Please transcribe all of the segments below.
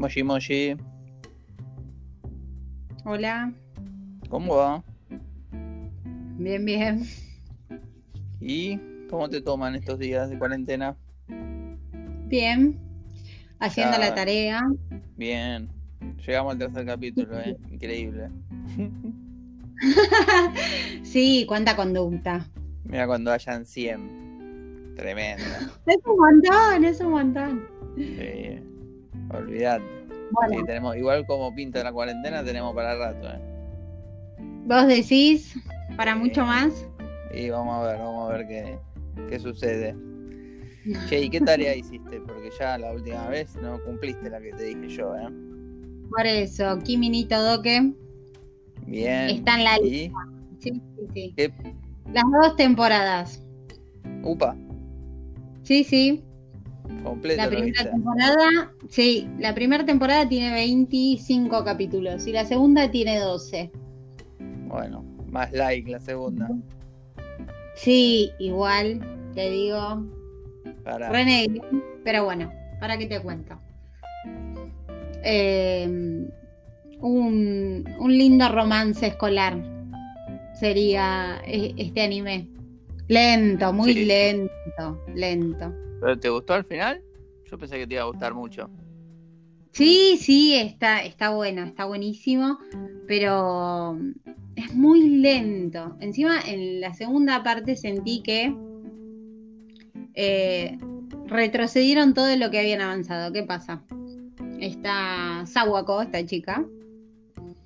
Moshi Moshi, Hola, ¿cómo va? bien, bien. ¿Y cómo te toman estos días de cuarentena? Bien. Haciendo Ya. la tarea. Bien. Llegamos al tercer capítulo, ¿eh? Increíble. Sí, cuánta conducta. Mira cuando hayan 100. Tremendo. Es un montón, es un montón. Sí. Olvidate. Bueno, Sí, tenemos, igual como pinta la cuarentena, tenemos para rato, ¿eh? vos decís para mucho más. Y vamos a ver, vamos a ver qué, qué sucede. Che, ¿y qué tarea hiciste? Porque ya la última vez no cumpliste la que te dije yo, ¿eh? Por eso, Kiminito Doque Bien. está en la lista. Sí, sí, sí. ¿Qué? Las dos temporadas. Upa, Sí, sí. La primera temporada, sí, la primera temporada tiene 25 capítulos y la segunda tiene 12. Bueno, más like la segunda. Sí, igual, te digo, Para. Pero bueno, ¿para qué te cuento? Eh, un, un lindo romance escolar sería e- este anime. Lento, muy Sí. lento, lento. ¿Pero te gustó al final? Yo pensé que te iba a gustar mucho. Sí, sí, está, está bueno, está buenísimo, pero es muy lento. Encima, en la segunda parte sentí que eh, retrocedieron todo lo que habían avanzado. ¿Qué pasa? Está Sawako, esta chica,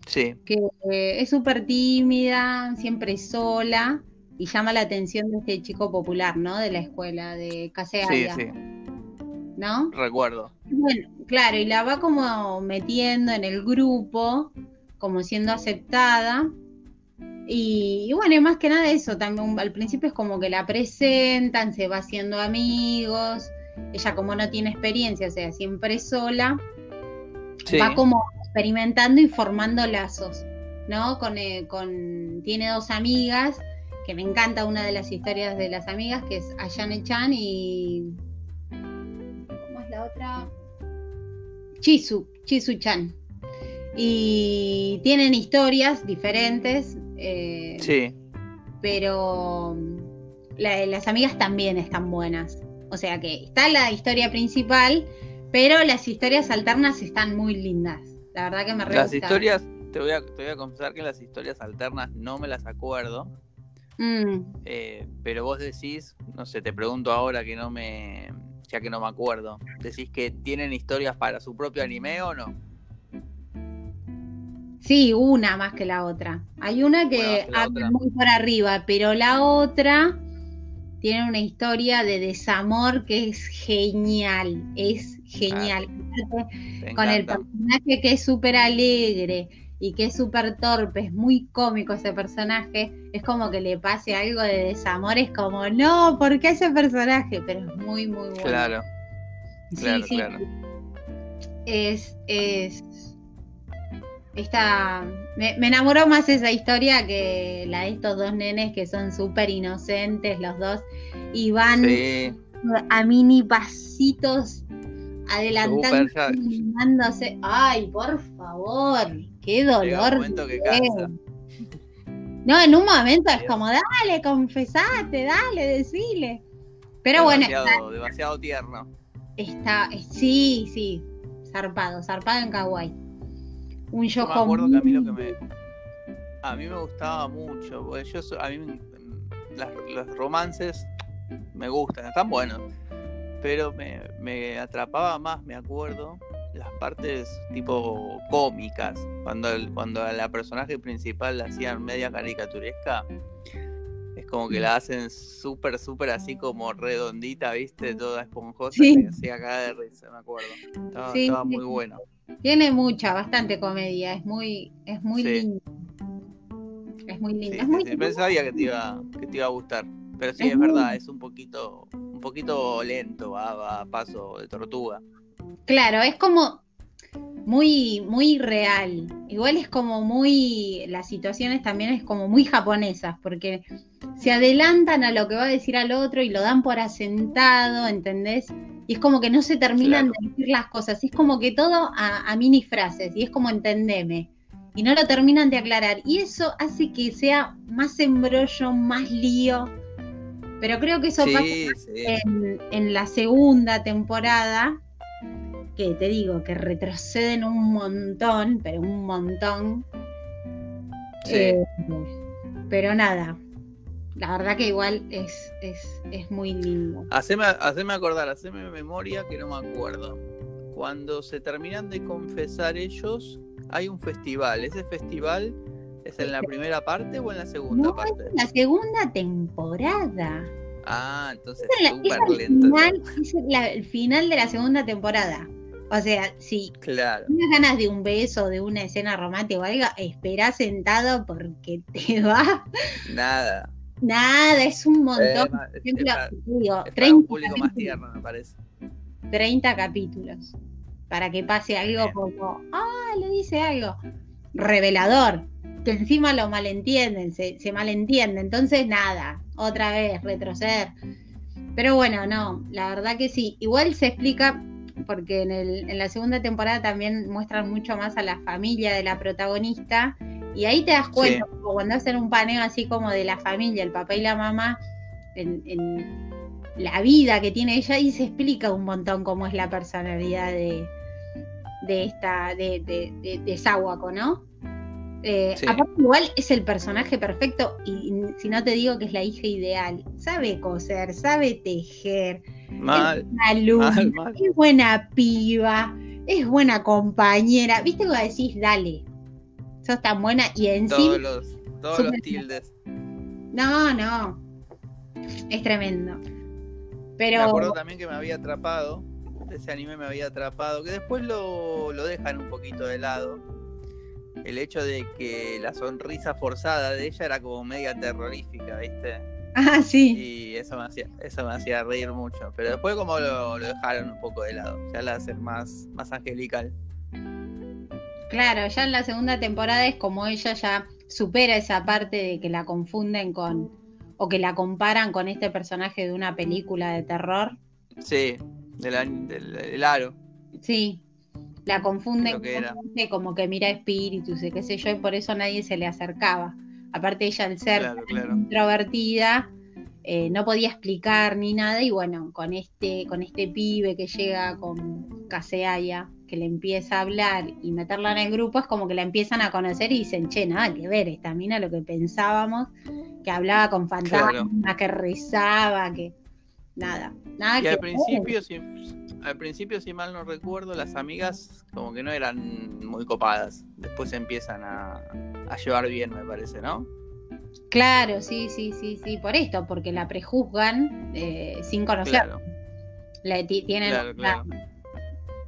Sí, que eh, es súper tímida, siempre sola, y llama la atención de este chico popular, ¿no? De la escuela, de sí, Kaseaya, sí, ¿no? recuerdo. Bueno, claro, y la va como metiendo en el grupo, como siendo aceptada. Y, y bueno, y más que nada eso, también al principio es como que la presentan, se va haciendo amigos. Ella como no tiene experiencia, o sea, siempre sola, Sí, va como experimentando y formando lazos, ¿no? Con, eh, con tiene dos amigas, que me encanta una de las historias de las amigas, que es Ayane Chan y ¿cómo es la otra? Chisu, Chisu Chan. Y tienen historias diferentes, eh, sí, pero la- las amigas también están buenas. O sea que está la historia principal, pero las historias alternas están muy lindas. La verdad que me re las historias, te voy, a, te voy a confesar que las historias alternas no me las acuerdo. Mm, eh, pero vos decís, no sé, te pregunto ahora que no me. Ya que no me acuerdo. ¿Decís que tienen historias para su propio anime o no? sí, una más que la otra. Hay una que habla otra. muy por arriba, pero la otra tiene una historia de desamor que es genial. Es genial. Te con el personaje que es súper alegre y que es súper torpe, es muy cómico ese personaje, es como que le pase algo de desamor, es como, no, ¿por qué ese personaje? Pero es muy, muy bueno. Claro, claro, sí, claro. Es, es, esta, me, me enamoró más esa historia que la de estos dos nenes que son súper inocentes los dos y van Sí, a mini pasitos adelantando, Súper, ya-. Ay, por favor, qué un dolor. momento que cansa. No, en un momento es como, dale, confesate, dale, decile. Pero bueno, demasiado, demasiado tierno. está, sí, sí, zarpado, zarpado en Kawaii. Un Yo me acuerdo que a mí lo que me. A mí me gustaba mucho. porque yo so- a mí me- las- los romances me gustan, están buenos. Pero me, me atrapaba más, me acuerdo, las partes tipo cómicas. Cuando, el- cuando a la personaje principal la hacían media caricaturesca. Es como que la hacen súper, súper así como redondita, ¿viste? Toda esponjosa. Sí. Me hacía caer de risa, me acuerdo. Estaba, Sí, estaba muy sí. bueno. Tiene mucha, bastante comedia, es muy, es muy Sí. lindo. Es muy lindo. sí, es muy sí, pero sabía que te iba, que te iba a gustar. Pero sí, Es es, muy- verdad, es un poquito, un poquito lento, va, va a paso de tortuga. Claro, es como muy, muy real. Igual es como muy, las situaciones también es como muy japonesas, porque se adelantan a lo que va a decir al otro y lo dan por asentado, ¿entendés? Y es como que no se terminan de decir las cosas. Es como que todo a, a mini frases. Y es como entendeme. Y no lo terminan de aclarar. Y eso hace que sea más embrollo, más lío. Pero creo que eso pasa En, en la segunda temporada. Que te digo, que retroceden un montón, pero un montón. Eh, pero nada, la verdad que igual es, es, muy lindo. Haceme, haceme acordar, haceme memoria que no me acuerdo. Cuando se terminan de confesar ellos, hay un festival. ¿Ese festival es en la primera parte o en la segunda parte? Es en la segunda temporada. Ah, entonces es súper lento. es el final de la segunda temporada. O sea, si claro. tienes ganas de un beso, de una escena romántica o algo, espera sentado porque te va. Nada. Nada, es un montón. Por ejemplo, digo, 30 un público más tierno, me parece. 30 capítulos. Para que pase algo como, ah, le dice algo. Revelador. Que encima lo malentienden, se, se malentiende. Entonces, nada, otra vez, retroceder. Pero bueno, no, la verdad que sí. Igual se explica porque en, el, en la segunda temporada también muestran mucho más a la familia de la protagonista y ahí te das cuenta, cuando hacen un paneo así como de la familia, el papá y la mamá, en, la vida que tiene ella y se explica un montón cómo es la personalidad de, de esta, de, de, de, Sawako, ¿no? Eh, aparte, igual es el personaje perfecto y, si no te digo que es la hija ideal, sabe coser, sabe tejer, Mal. Es es buena piba, es buena compañera. ¿Viste que decís, dale? Sos tan buena y en todos Los, todos los tildes. No, no. Es tremendo. Pero... Me acuerdo también que me había atrapado. Ese anime me había atrapado. Que después lo, lo dejan un poquito de lado. El hecho de que la sonrisa forzada de ella era como media terrorífica, ¿viste? Ah, sí. Y eso me hacía, eso me hacía reír mucho. Pero después como lo, dejaron un poco de lado. Ya la hacen más, más angelical. Claro, ya en la segunda temporada es como ella ya supera esa parte de que la confunden con. o que la comparan con este personaje de una película de terror. Sí, del, del, aro. Sí, la confunden con como que mira espíritus y qué sé yo, y por eso nadie se le acercaba. Aparte ella al ser introvertida, eh, no podía explicar ni nada, y bueno, con este, con este pibe que llega con Caseaya, que le empieza a hablar y meterla en el grupo, es como que la empiezan a conocer y dicen, che, nada que ver, esta mina lo que pensábamos, que hablaba con fantasmas, que rezaba, que nada, nada y al principio, si, al principio, si mal no recuerdo, las amigas como que no eran muy copadas, después empiezan a a llevar bien, me parece, ¿no? Claro, sí, sí, sí, sí, por esto, porque la prejuzgan eh, sin conocerla. tienen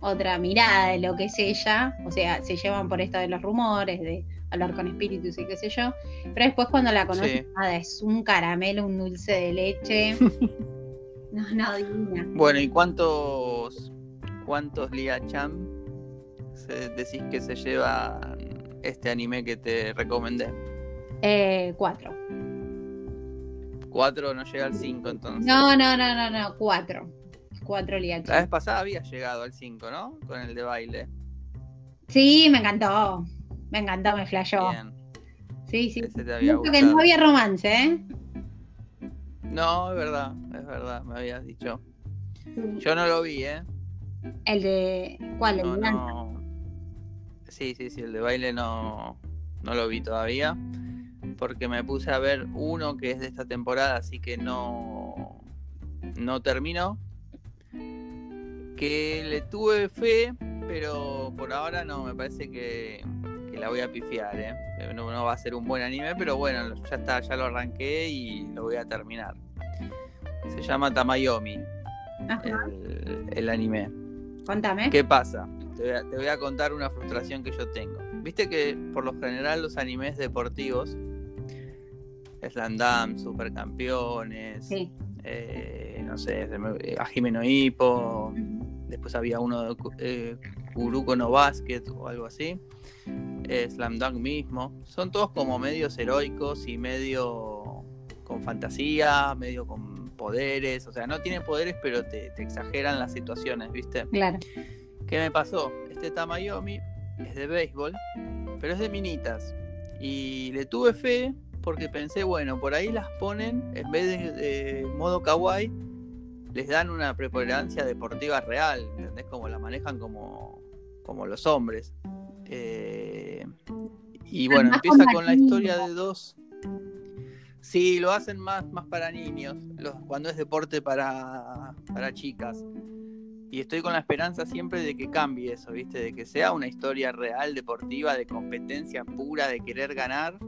otra, mirada de lo que es ella, o sea, se llevan por esto de los rumores, de hablar con espíritus y qué sé yo, pero después cuando la conocen, nada, es un caramelo, un dulce de leche. no, no, divina. Bueno, ¿y cuántos, cuántos Lia Cham decís que se lleva este anime que te recomendé? Eh, cuatro. Cuatro no llega al cinco entonces. No, no, no, no, no, cuatro. Cuatro liachos. La vez pasada había llegado al cinco, ¿no? Con el de baile. Sí, me encantó. Me encantó, me flashó. Bien. Sí, sí. Ese te había que no había romance, ¿eh? No, es verdad, es verdad, me habías dicho. Yo no lo vi, ¿eh? El de. ¿Cuál? El de Sí, sí, sí, el de baile no, no lo vi todavía. Porque me puse a ver uno que es de esta temporada, así que no, no terminó. Que le tuve fe, pero por ahora no, me parece que, la voy a pifiar, ¿eh? No, va a ser un buen anime, pero bueno, ya está, ya lo arranqué y lo voy a terminar. Se llama Tamayomi, el, el anime. Cuéntame. ¿Qué pasa? Te voy, a, contar una frustración que yo tengo. Viste que por lo general los animes deportivos, Slandam, Supercampeones, eh, no sé, a Jimeno Hippo, después había uno de eh, no Basket o algo así, eh, Slam Dunk mismo, son todos como medios heroicos y medio con fantasía, medio con poderes, o sea, no tiene poderes, pero te, te exageran las situaciones, ¿viste? Claro. ¿Qué me pasó? Este Tamayomi es de béisbol, pero es de minitas. Y le tuve fe porque pensé, bueno, por ahí las ponen, en vez de, de modo kawaii, les dan una preponderancia deportiva real, ¿entendés? Como la manejan como, como los hombres. Eh, y bueno, empieza con la historia de dos. Sí, lo hacen más, más para niños, los- cuando es deporte para, para chicas. Y estoy con la esperanza siempre de que cambie eso, ¿viste? De que sea una historia real, deportiva, de competencia pura, de querer ganar,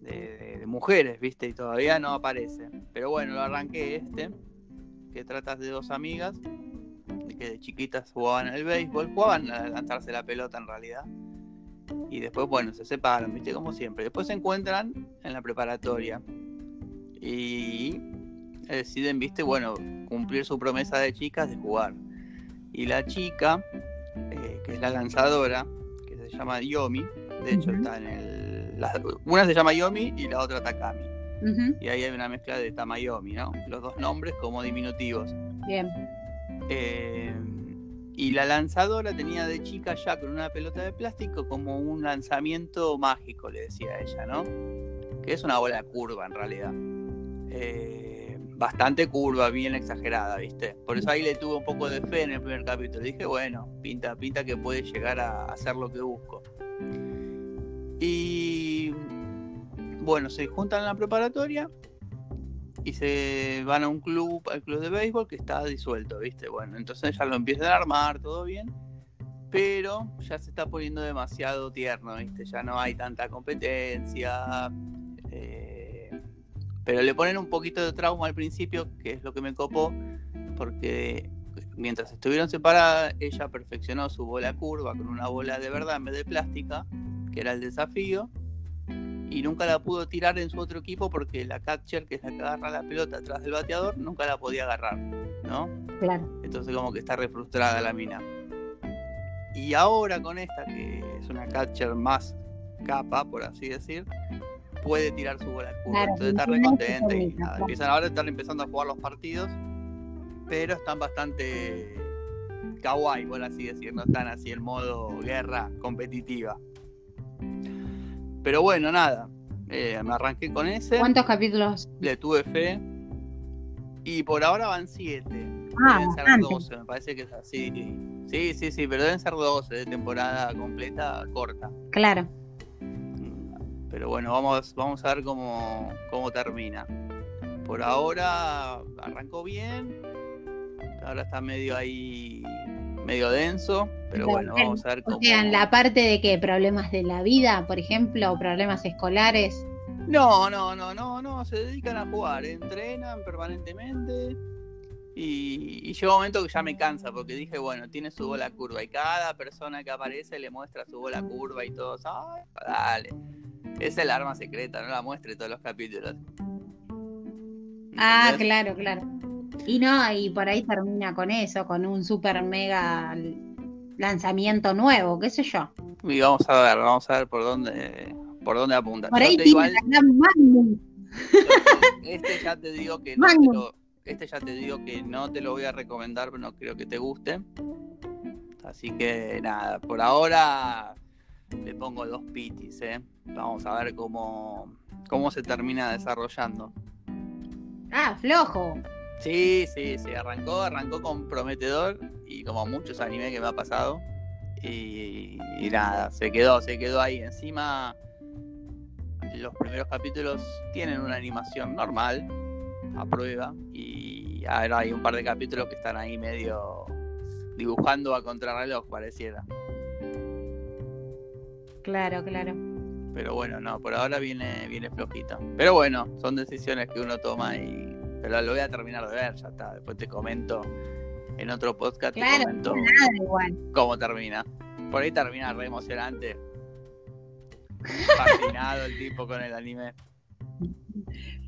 de, de- de mujeres, ¿viste? Y todavía no aparece. Pero bueno, lo arranqué este, que trata de dos amigas, que de chiquitas jugaban al béisbol, jugaban a lanzarse la pelota en realidad. Y después, bueno, se separan, ¿viste? Como siempre. Después se encuentran en la preparatoria. Y deciden, ¿viste? Bueno, cumplir su promesa de chicas de jugar. Y la chica, eh, que es la lanzadora, que se llama Yomi, de hecho está en el... la- una se llama Yomi y la otra Takami. Ujú, Y ahí hay una mezcla de Tamayomi, ¿no? Los dos nombres como diminutivos. Bien. Eh, y la lanzadora tenía de chica ya con una pelota de plástico como un lanzamiento mágico, le decía ella, ¿no? Que es una bola curva en realidad. Eh, bastante curva, bien exagerada, ¿viste? Por eso ahí le tuve un poco de fe en el primer capítulo. Dije, bueno, pinta, pinta que puede llegar a hacer lo que busco. Y bueno, se juntan en la preparatoria y se van a un club, al club de béisbol que está disuelto, ¿viste? Bueno, entonces ya lo empiezan a armar, todo bien, pero ya se está poniendo demasiado tierno, ¿viste? Ya no hay tanta competencia, eh, pero le ponen un poquito de trauma al principio, que es lo que me copó, porque mientras estuvieron separadas, ella perfeccionó su bola curva con una bola de verdad en vez de plástica, que era el desafío, y nunca la pudo tirar en su otro equipo porque la catcher, que es la que agarra la pelota atrás del bateador, nunca la podía agarrar, ¿no? Claro. Entonces como que está re frustrada la mina. Y ahora con esta, que es una catcher más capa, por así decir, puede tirar su bola curva. Claro, Entonces está re contenta y nada, empiezan ahora están empezando a jugar los partidos, pero están bastante kawaii, por así decir, no están así en modo guerra competitiva. Pero bueno, nada, eh, me arranqué con ese, ¿Cuántos capítulos? le tuve fe y por ahora van siete. Ah, Deben ser bastante. 12, me parece que es así. Sí, sí, sí, pero deben ser 12 de temporada completa corta. Claro. Pero bueno, vamos, vamos a ver cómo, cómo termina. Por ahora arrancó bien. Ahora está medio ahí, medio denso. Pero bueno, Bien. vamos a ver O cómo. sea, en la parte de que problemas de la vida, por ejemplo, o problemas escolares. No, no, no, no, no. Se dedican a jugar, entrenan permanentemente. Y, y llega un momento que ya me cansa porque dije, bueno, tiene su bola curva y cada persona que aparece le muestra su bola curva y todos, ay, dale. Es el arma secreta, no la muestre todos los capítulos. Ah, claro, claro. Y no, y por ahí termina con eso, con un super mega lanzamiento nuevo, qué sé yo. Y vamos a ver, vamos a ver por dónde, por dónde apunta. Por ahí tiene igual-. Este ya te digo que no te lo, este ya te digo que no te lo voy a recomendar, pero no creo que te guste. Así que nada, por ahora le pongo dos pitis, ¿eh? Vamos a ver cómo, cómo se termina desarrollando. Ah, flojo. Sí, sí, sí, arrancó, arrancó con prometedor y como muchos animes que me ha pasado. Y, y nada, se quedó, se quedó ahí. Encima, los primeros capítulos tienen una animación normal, a prueba, y ahora hay un par de capítulos que están ahí medio dibujando a contrarreloj, pareciera. Claro, claro. Pero bueno, no, por ahora viene, viene flojito. Pero bueno, son decisiones que uno toma y. Pero lo voy a terminar de ver, ya está. Después te comento en otro podcast, Claro, te comento Nada igual. cómo termina. Por ahí termina re emocionante. Fascinado el tipo con el anime.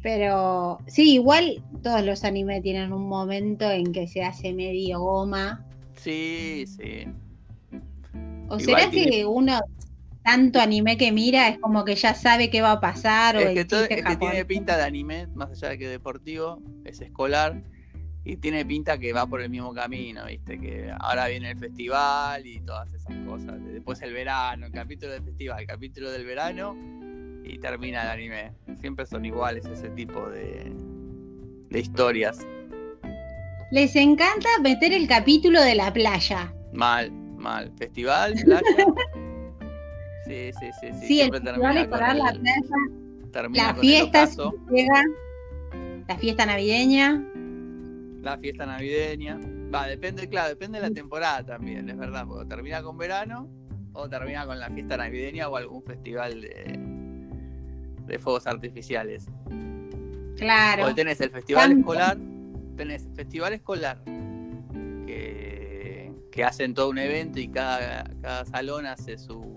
Pero sí, igual todos los animes tienen un momento en que se hace medio goma. Sí, sí. ¿O Igual será tiene- que uno tanto anime que mira, es como que ya sabe qué va a pasar. o Es el que, todo- chiste es que tiene pinta de anime, más allá de que deportivo, es escolar. Y tiene pinta que va por el mismo camino, ¿viste? Que ahora viene el festival y todas esas cosas. Después el verano, el capítulo del festival, el capítulo del verano y termina el anime. Siempre son iguales ese tipo de, de historias. Les encanta meter el capítulo de la playa. Mal, mal. Festival, playa. Sí, sí, sí. sí. Sí, el Siempre festival la el- playa, termina la fiesta, llega, la fiesta navideña. La fiesta navideña. Va, depende, claro, depende de la temporada también, es verdad, porque termina con verano o termina con la fiesta navideña o algún festival de, de fuegos artificiales. Claro. Porque tenés el festival escolar, tenés el festival escolar que, que hacen todo un evento y cada, cada salón hace su,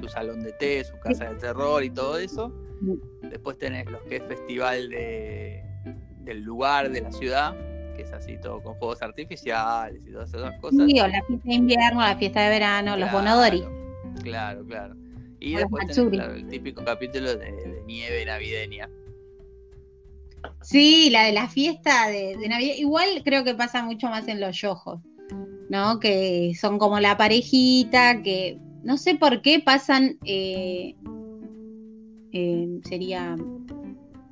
su salón de té, su casa de terror y todo eso. Después tenés los que es festival de, del lugar, de la ciudad, que es así todo con fuegos artificiales y todas esas cosas. Sí, o la fiesta de invierno, la fiesta de verano, los Claro, bonodori. Claro, claro. Y O los después tenés claro, el típico capítulo de, de nieve navideña. Sí, la de la fiesta de, de Navidad. Igual creo que pasa mucho más en los yojos, ¿no? Que son como la parejita, que no sé por qué pasan, eh, eh, sería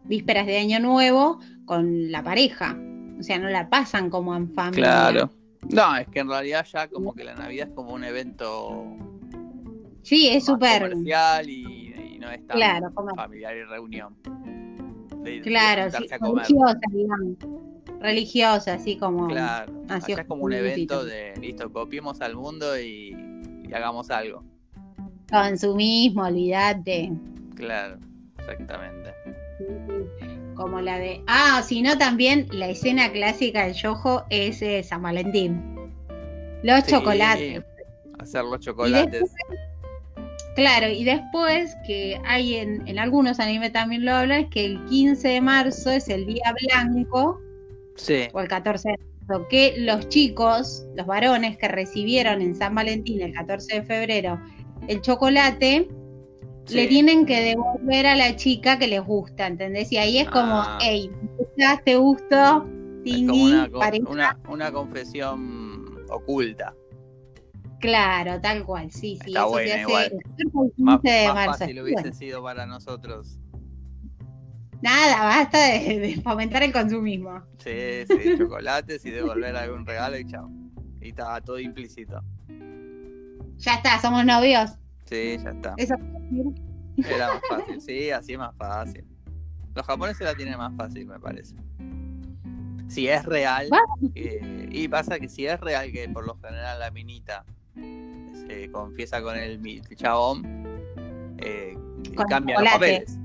vísperas de Año Nuevo con la pareja. O sea, no la pasan como en familia. Claro. No, es que en realidad ya como que la Navidad es como un evento Sí, es súper. comercial y, y no es tan Claro, familiar y reunión. De- de Claro, sí, religiosa, digamos. Religiosa, así como. Claro. Así Allá es como un evento de, listo, copiemos al mundo y, y hagamos algo. Consumismo, olvídate. Claro, exactamente. Como la de. Ah, si no, también la escena clásica del yojo es eh, San Valentín. Los Sí, chocolates. Hacer los chocolates. Claro, y después que hay en, en algunos animes también lo hablan, es que el 15 de marzo es el día blanco, Sí. o el 14 de marzo, que los chicos, los varones que recibieron en San Valentín el 14 de febrero el chocolate, sí. le tienen que devolver a la chica que les gusta, ¿entendés? Y ahí es como, Ah. hey. ¿te gusto? Es Tingui, como una, co- pareja. una, una confesión oculta. Claro, tal cual, sí, sí. Está eso buena se hace igual. el 15 Más, de más fácil hubiese sido para nosotros. Nada, basta de, de fomentar el consumismo. Sí, sí, chocolates y devolver algún regalo y chao. Y estaba todo implícito. Ya está, somos novios. Sí, ya está. Eso Era más fácil. Sí, así es más fácil. Los japoneses la tienen más fácil, me parece. Si es real, eh, y pasa que si es real que por lo general la minita se confiesa con el, el chabón, eh, cambian los papeles.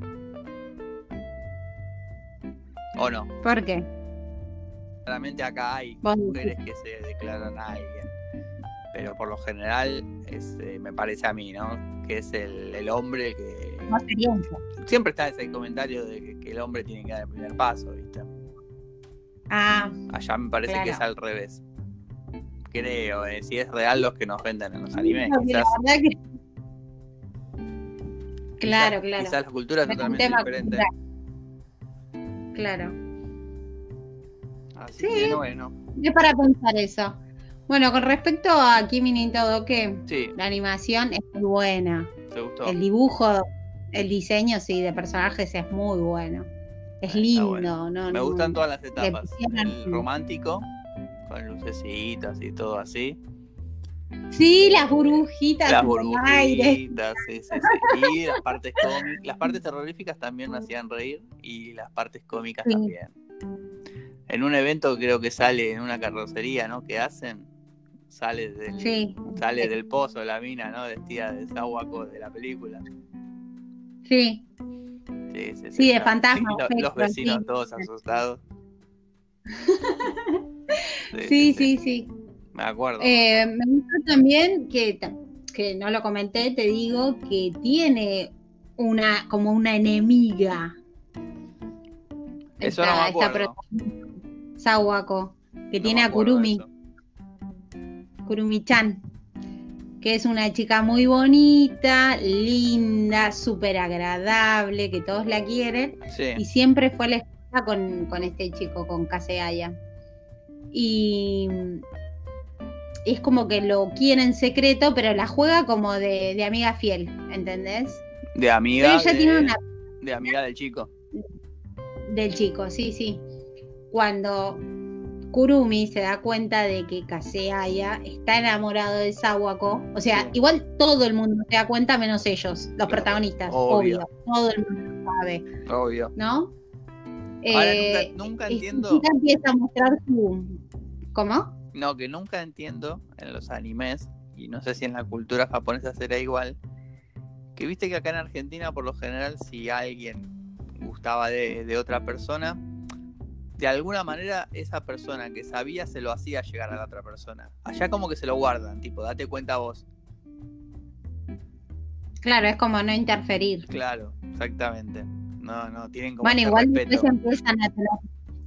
¿O no? ¿Por qué? Claramente acá hay Vos mujeres que se declaran a alguien. Pero por lo general, es, eh, me parece a mí, ¿no? Que es el, el hombre que. Siempre está ese comentario de que, que el hombre tiene que dar el primer paso, ¿viste? Ah, Allá me parece que es al revés. Creo, eh, si es real los que nos venden en los animes. no, la que. Claro, quizás- claro. Quizás la cultura es totalmente diferente. cultural. Claro. Así Sí. que bueno. Es para pensar eso. Bueno, con respecto a Kimi ni todo que Sí, la animación es muy buena. ¿te gustó? El dibujo, el diseño, sí, de personajes es muy bueno. Es Está lindo, bueno. ¿no? Me no- gustan todas las etapas. El romántico, con lucecitas y todo así. Sí, las burbujitas. Las en el aire. burbujitas, sí, sí, sí. Y las partes cómicas. Las partes terroríficas también me hacían reír. Y las partes cómicas Sí. también. En un evento creo que sale en una carrocería, ¿no? Que hacen. Sale del, Sí, sale del pozo la mina, ¿no? Vestida de Sawako de la película. sí. Sí, sí, Sí, de fantasma, sí, los vecinos todos asustados. Sí, sí, sí. Me acuerdo. Eh, me gusta también que, que no lo comenté, te digo, que tiene una, como una enemiga. Eso no me acuerdo. Sawako, que No tiene a acuerdo Kurumi. Kurumi-chan. que es una chica muy bonita, linda, súper agradable, que todos la quieren, y siempre fue a la escuela con, con este chico, con Kaseaya. Y es como que lo quiere en secreto, pero la juega como de, amiga fiel, ¿entendés? De amiga. ella tiene una... de amiga del chico. Del chico, sí, sí. Cuando Kurumi se da cuenta de que Kaseaya está enamorado de Sawako. O sea, igual todo el mundo se da cuenta menos ellos, los protagonistas. Obvio. Todo el mundo lo sabe. Obvio. ¿No? Ahora, nunca, nunca entiendo. empieza a mostrar su. ¿Cómo? No, que nunca entiendo en los animes, y no sé si en la cultura japonesa será igual, que viste que acá en Argentina, por lo general, si alguien gustaba de, de otra persona, de alguna manera esa persona que sabía se lo hacía llegar a la otra persona. Allá como que se lo guardan, tipo, date cuenta vos. Claro, es como no interferir. Claro, exactamente. No, no, tienen como Bueno, igual empiezan a tener...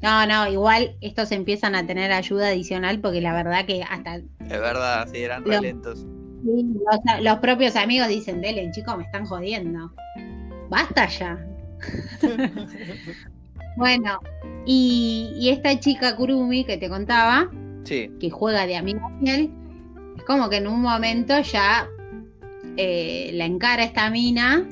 No, no, igual estos empiezan a tener ayuda adicional porque la verdad que hasta... Es verdad, sí, eran los, lentos. los, propios amigos dicen, dele, chico, me están jodiendo. Basta ya. Bueno, y, esta chica Kurumi que te contaba, que juega de fiel, es como que en un momento ya eh, la encara esta mina,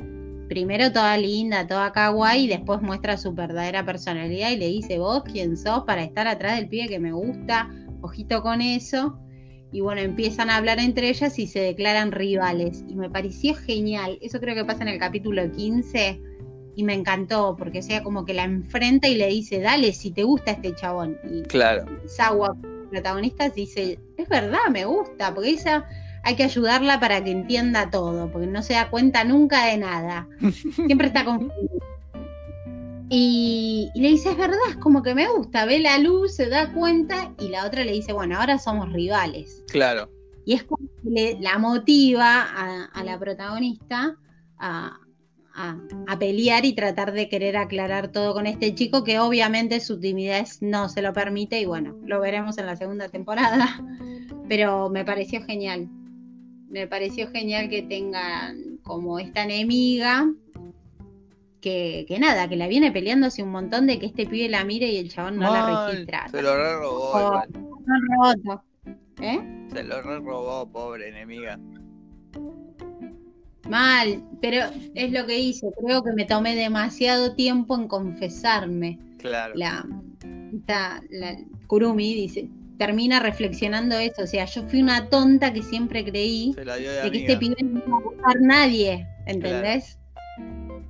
primero toda linda, toda kawaii, y después muestra su verdadera personalidad y le dice, vos quién sos para estar atrás del pibe que me gusta, ojito con eso. Y bueno, empiezan a hablar entre ellas y se declaran rivales. Y me pareció genial. Eso creo que pasa en el capítulo 15 y me encantó porque sea como que la enfrenta y le dice, dale, si te gusta este chabón. Y claro. Sawa, protagonista, dice, es verdad, me gusta, porque esa hay que ayudarla para que entienda todo, porque no se da cuenta nunca de nada. Siempre está confundida. Y, le dice, es verdad, es como que me gusta, ve la luz, se da cuenta y la otra le dice, bueno, ahora somos rivales. Claro. Y es como que le, la motiva a la protagonista a, a, pelear y tratar de querer aclarar todo con este chico que obviamente su timidez no se lo permite y bueno, lo veremos en la segunda temporada, pero me pareció genial. Me pareció genial que tengan como esta enemiga que, nada, que la viene peleando hace un montón de que este pibe la mire y el chabón no la registra. Se lo re robó. ¿Eh? Se lo re robó, pobre enemiga. Mal, pero es lo que hice. Creo que me tomé demasiado tiempo en confesarme. Claro. La, la, Kurumi dice, termina reflexionando eso. O sea, yo fui una tonta que siempre creí de, que este pibe no iba a gustar nadie. ¿Entendés?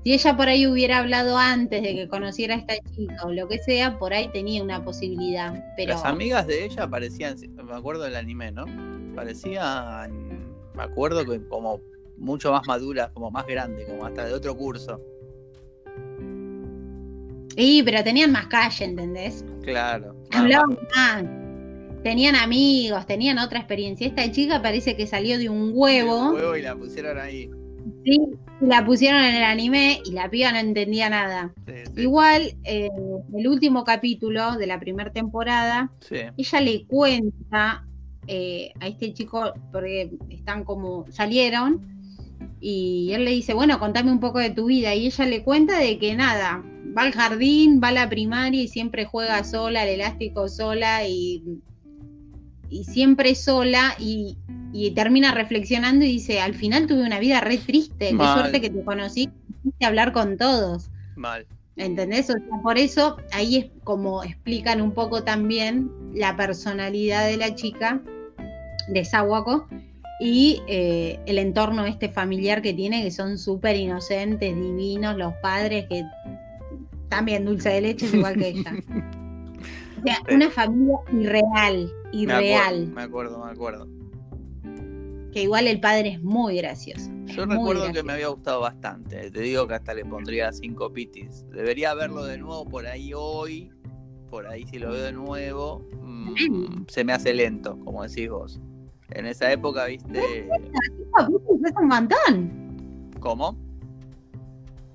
Si ella por ahí hubiera hablado antes de que conociera a esta chica o lo que sea, por ahí tenía una posibilidad. Pero... Las amigas de ella parecían, me acuerdo del anime, ¿no? Parecían, me acuerdo que como mucho más madura, como más grande, como hasta de otro curso. Sí, pero tenían más calle, ¿entendés? Claro. Hablaban más. Tenían amigos, tenían otra experiencia. Esta chica parece que salió de un huevo. un huevo y la pusieron ahí. Sí, la pusieron en el anime y la piba no entendía nada. Igual, eh, el último capítulo de la primera temporada, ella le cuenta eh, a este chico, porque están como, salieron, y él le dice, bueno, contame un poco de tu vida. Y ella le cuenta de que nada, va al jardín, va a la primaria y siempre juega sola, al elástico sola y, y siempre sola. Y, termina reflexionando y dice, al final tuve una vida re triste, qué suerte que te conocí, que hablar con todos. Mal. ¿Entendés? O sea, por eso ahí es como explican un poco también la personalidad de la chica de Sawako y eh, el entorno este familiar que tiene, que son súper inocentes, divinos, los padres que también dulce de leche, igual que ella. O sea, una familia irreal, irreal. Me acuerdo, me acuerdo, Que igual el padre es muy gracioso. Yo recuerdo que me había gustado bastante. Te digo que hasta le pondría cinco pitis. Debería verlo de nuevo por ahí hoy. Por ahí si lo veo de nuevo. Mm, se me hace lento, como decís vos. En esa época, viste. Cinco pitis es un montón. ¿Cómo?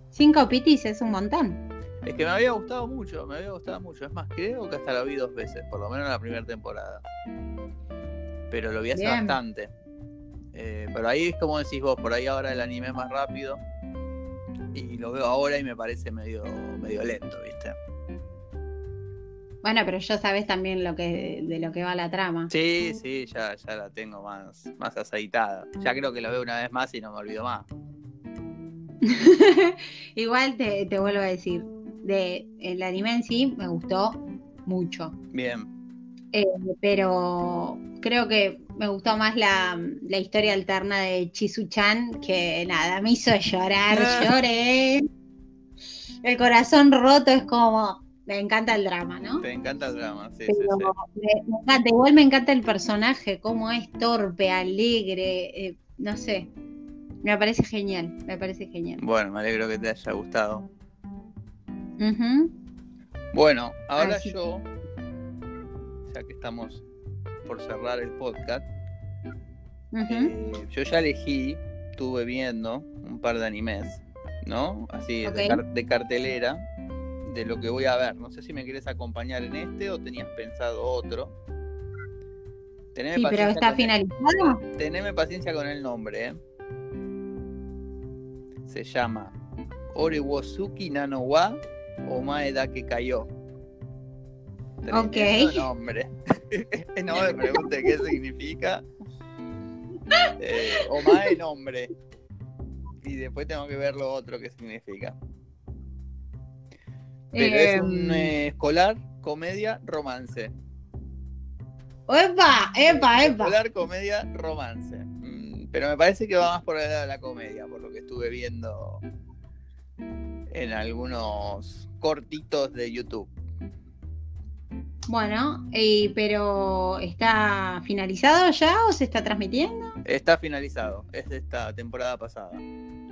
Cinco pitis es un montón. Es que me había gustado mucho, me había gustado mucho. Es más, creo que hasta lo vi dos veces, por lo menos en la primera temporada. Pero lo vi hace bastante. Eh, pero ahí es como decís vos, por ahí ahora el anime es más rápido. Y lo veo ahora y me parece medio, medio lento, ¿viste? Bueno, pero ya sabes también lo que, de lo que va la trama. Sí, sí, ya, ya la tengo más, más aceitada. Ya creo que lo veo una vez más y no me olvido más. Igual te, te vuelvo a decir, de el anime en sí me gustó mucho. Bien. Eh, pero creo que me gustó más la, la historia alterna de Chisu-chan, que nada, me hizo llorar, lloré. El corazón roto es como, me encanta el drama, ¿no? Te encanta el drama, sí, Pero sí, sí. me- me encanta, igual me encanta el personaje, cómo es torpe, alegre, eh, no sé. Me parece genial, me parece genial. Bueno, me alegro que te haya gustado. Bueno, ahora Así yo, ya que estamos por cerrar el podcast, eh, yo ya elegí, estuve viendo un par de animes, ¿no? Así, de, Ok. car- de cartelera, de lo que voy a ver. No sé si me quieres acompañar en este o tenías pensado otro. Teneme Sí, pero paciencia está el- finalizado. Teneme paciencia con el nombre, ¿eh? Se llama Orewosuki Nano wa Omae Dake Kayo. Tremendo Ok. nombre. no me pregunte qué significa. Eh, Omae nombre. Y después tengo que ver lo otro que significa. Pero es un Em, eh, escolar, comedia, romance. ¡Epa! ¡Epa! ¡Epa! Escolar, comedia, romance. Mm, Pero me parece que va más por el lado de la comedia, por lo que estuve viendo en algunos cortitos de YouTube. Bueno, y, pero ¿está finalizado ya o se está transmitiendo? Está finalizado, es de esta temporada pasada.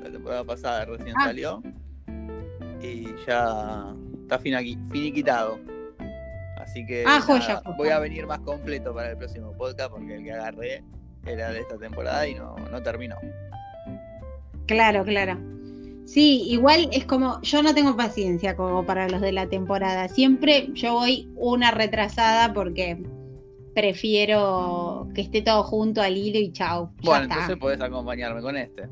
La temporada pasada recién Ah. salió y ya está finiquitado. Así que Ah, joya, voy a venir más completo para el próximo podcast porque el que agarré era de esta temporada y no, no terminó. Claro, claro. Sí, igual es como, yo no tengo paciencia como para los de la temporada. Siempre yo voy una retrasada porque prefiero que esté todo junto al hilo y chau. ya Bueno, está. entonces podés acompañarme con este.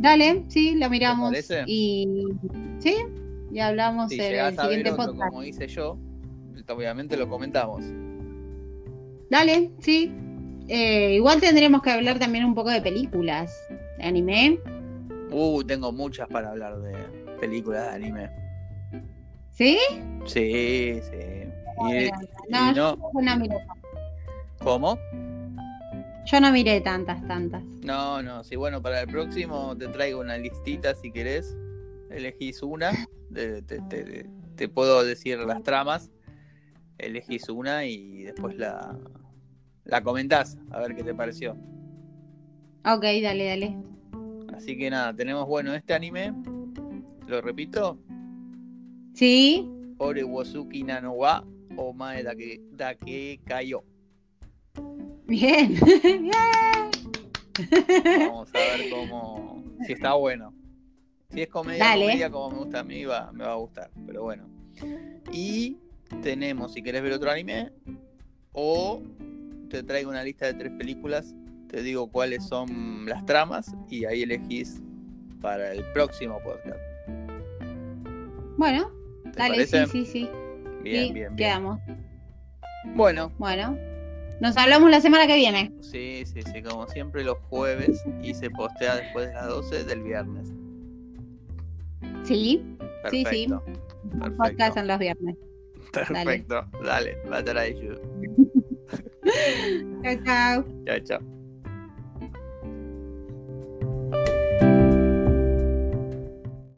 Dale, sí, lo miramos. parece? Y sí, ya hablamos Si en el a ver siguiente otro podcast. como hice yo, obviamente lo comentamos. Dale, sí. Eh, igual tendremos que hablar también un poco de películas, de anime. Uh, tengo muchas para hablar de películas de anime. ¿Sí? Sí, sí. Y, y No, no, yo no miré, ¿Cómo? yo no miré tantas, tantas. No, no, sí, bueno, para el próximo te traigo una listita si querés. Elegís una, te, te- te- te puedo decir las tramas. Elegís una y después la, la comentás, a ver qué te pareció. Ok, dale, dale. Así que nada, tenemos bueno este anime. Lo repito, Sí, Ore Wosuki Nano wa Omae Dake, dake Kayo. bien. Bien. Vamos a ver cómo. Si está bueno. Si es comedia, Dale. comedia como me gusta a mí, va, me va a gustar. Pero bueno. Y tenemos, si querés ver otro anime, o te traigo una lista de tres películas, te digo cuáles son las tramas y ahí elegís para el próximo podcast. Bueno, ¿Te dale, parece? sí, sí, sí. Bien, Sí, bien, bien. Quedamos. Bueno, Bueno, nos hablamos la semana que viene. sí, sí, sí, como siempre los jueves y se postea después de las 12 del viernes. Sí, Sí, sí. Perfecto. los podcast Perfecto. son los viernes. Perfecto. Dale, va a ahí. Chao, chao. Chao, chao.